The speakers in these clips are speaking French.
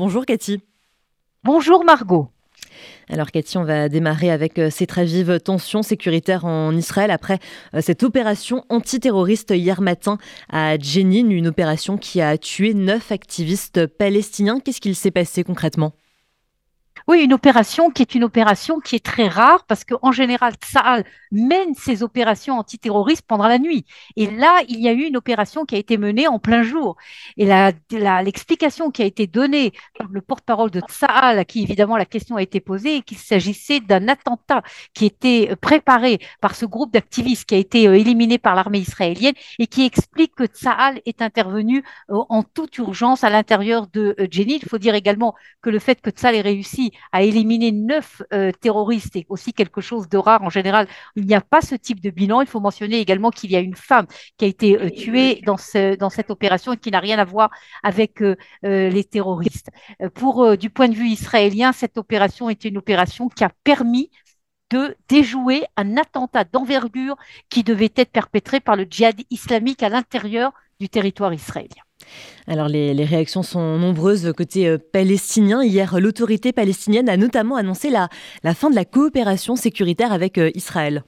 Bonjour Cathy. Bonjour Margot. Alors Cathy, on va démarrer avec euh, ces très vives tensions sécuritaires en Israël après euh, cette opération antiterroriste hier matin à Jenin, une opération qui a tué neuf activistes palestiniens. Qu'est-ce qu'il s'est passé concrètement? Oui, une opération qui est une opération qui est très rare parce qu'en général, Tsahal mène ses opérations antiterroristes pendant la nuit. Et là, il y a eu une opération qui a été menée en plein jour. Et l'explication qui a été donnée par le porte-parole de Tsahal, à qui évidemment la question a été posée, est qu'il s'agissait d'un attentat qui était préparé par ce groupe d'activistes qui a été euh, éliminé par l'armée israélienne et qui explique que Tsahal est intervenu euh, en toute urgence à l'intérieur de euh, Jenin. Il faut dire également que le fait que Tsahal ait réussi à éliminer neuf euh, terroristes est aussi quelque chose de rare. En général, il n'y a pas ce type de bilan. Il faut mentionner également qu'il y a une femme qui a été euh, tuée dans, ce, dans cette opération et qui n'a rien à voir avec euh, les terroristes. Pour, du point de vue israélien, cette opération est une opération qui a permis de déjouer un attentat d'envergure qui devait être perpétré par le djihad islamique à l'intérieur du territoire israélien. Alors les, réactions sont nombreuses côté euh, palestinien. Hier, l'autorité palestinienne a notamment annoncé la, fin de la coopération sécuritaire avec euh, Israël.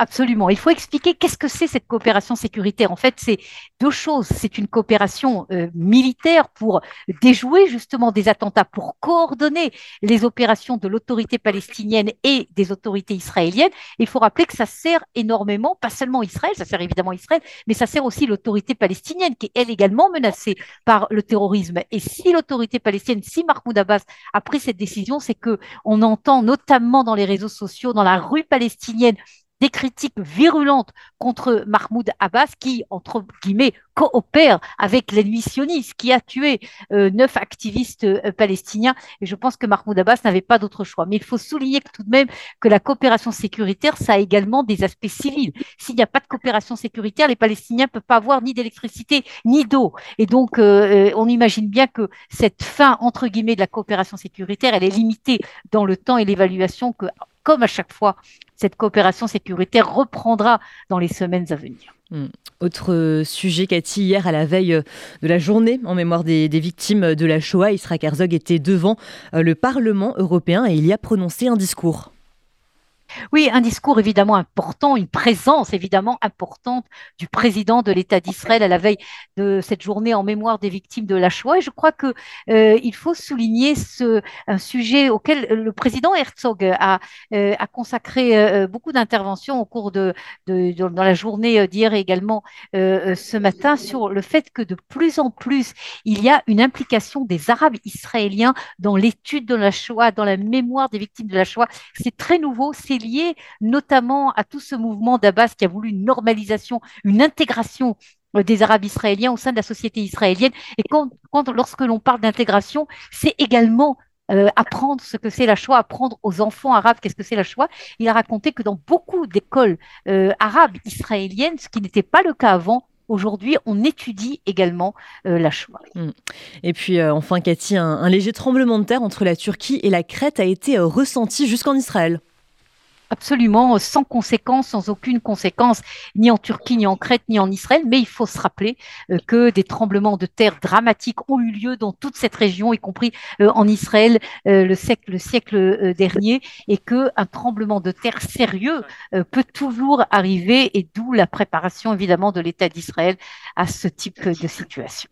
Absolument. Il faut expliquer qu'est-ce que c'est cette coopération sécuritaire. En fait, c'est deux choses. C'est une coopération euh, militaire pour déjouer justement des attentats, pour coordonner les opérations de l'autorité palestinienne et des autorités israéliennes. Il faut rappeler que ça sert énormément, pas seulement Israël, ça sert évidemment Israël, mais ça sert aussi l'autorité palestinienne qui est elle également menacée par le terrorisme. Et si l'autorité palestinienne, si Mahmoud Abbas a pris cette décision, c'est que on entend notamment dans les réseaux sociaux, dans la rue palestinienne, des critiques virulentes contre Mahmoud Abbas qui, entre guillemets, coopère avec l'ennemi sioniste qui a tué euh, neuf activistes euh, palestiniens. Et je pense que Mahmoud Abbas n'avait pas d'autre choix. Mais il faut souligner tout de même que la coopération sécuritaire, ça a également des aspects civils. S'il n'y a pas de coopération sécuritaire, les Palestiniens ne peuvent pas avoir ni d'électricité ni d'eau. Et donc, euh, on imagine bien que cette fin, entre guillemets, de la coopération sécuritaire, elle est limitée dans le temps et l'évaluation que comme à chaque fois, cette coopération sécuritaire reprendra dans les semaines à venir. Hmm. Autre sujet, Cathy, hier à la veille de la journée en mémoire des, victimes de la Shoah, Isra Herzog était devant euh, le Parlement européen et il y a prononcé un discours. Oui, un discours évidemment important, une présence évidemment importante du président de l'État d'Israël à la veille de cette journée en mémoire des victimes de la Shoah. Et je crois que euh, faut souligner ce un sujet auquel le président Herzog a, euh, consacré euh, beaucoup d'interventions au cours de, la journée d'hier et également ce matin sur le fait que de plus en plus il y a une implication des Arabes israéliens dans l'étude de la Shoah, dans la mémoire des victimes de la Shoah. C'est très nouveau, lié notamment à tout ce mouvement d'Abbas qui a voulu une normalisation, une intégration euh, des Arabes israéliens au sein de la société israélienne. Et quand, lorsque l'on parle d'intégration, c'est également euh, apprendre ce que c'est la Shoah, apprendre aux enfants arabes qu'est-ce que c'est la Shoah. Il a raconté que dans beaucoup d'écoles euh, arabes israéliennes, ce qui n'était pas le cas avant, Aujourd'hui, on étudie également la Shoah. Mm. Et puis, enfin, Cathy, un, léger tremblement de terre entre la Turquie et la Crète a été ressenti jusqu'en Israël absolument sans conséquence, sans aucune conséquence, ni en Turquie, ni en Crète, ni en Israël. Mais il faut se rappeler euh, que des tremblements de terre dramatiques ont eu lieu dans toute cette région, y compris euh, en Israël euh, le siècle, le siècle dernier, et que un tremblement de terre sérieux peut toujours arriver, et d'où la préparation évidemment de l'État d'Israël à ce type de situation.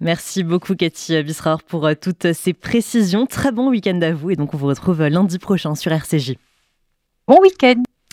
Merci beaucoup Cathy Bisrar pour toutes ces précisions. Très bon week-end à vous et donc on vous retrouve lundi prochain sur RCJ. Bon week-end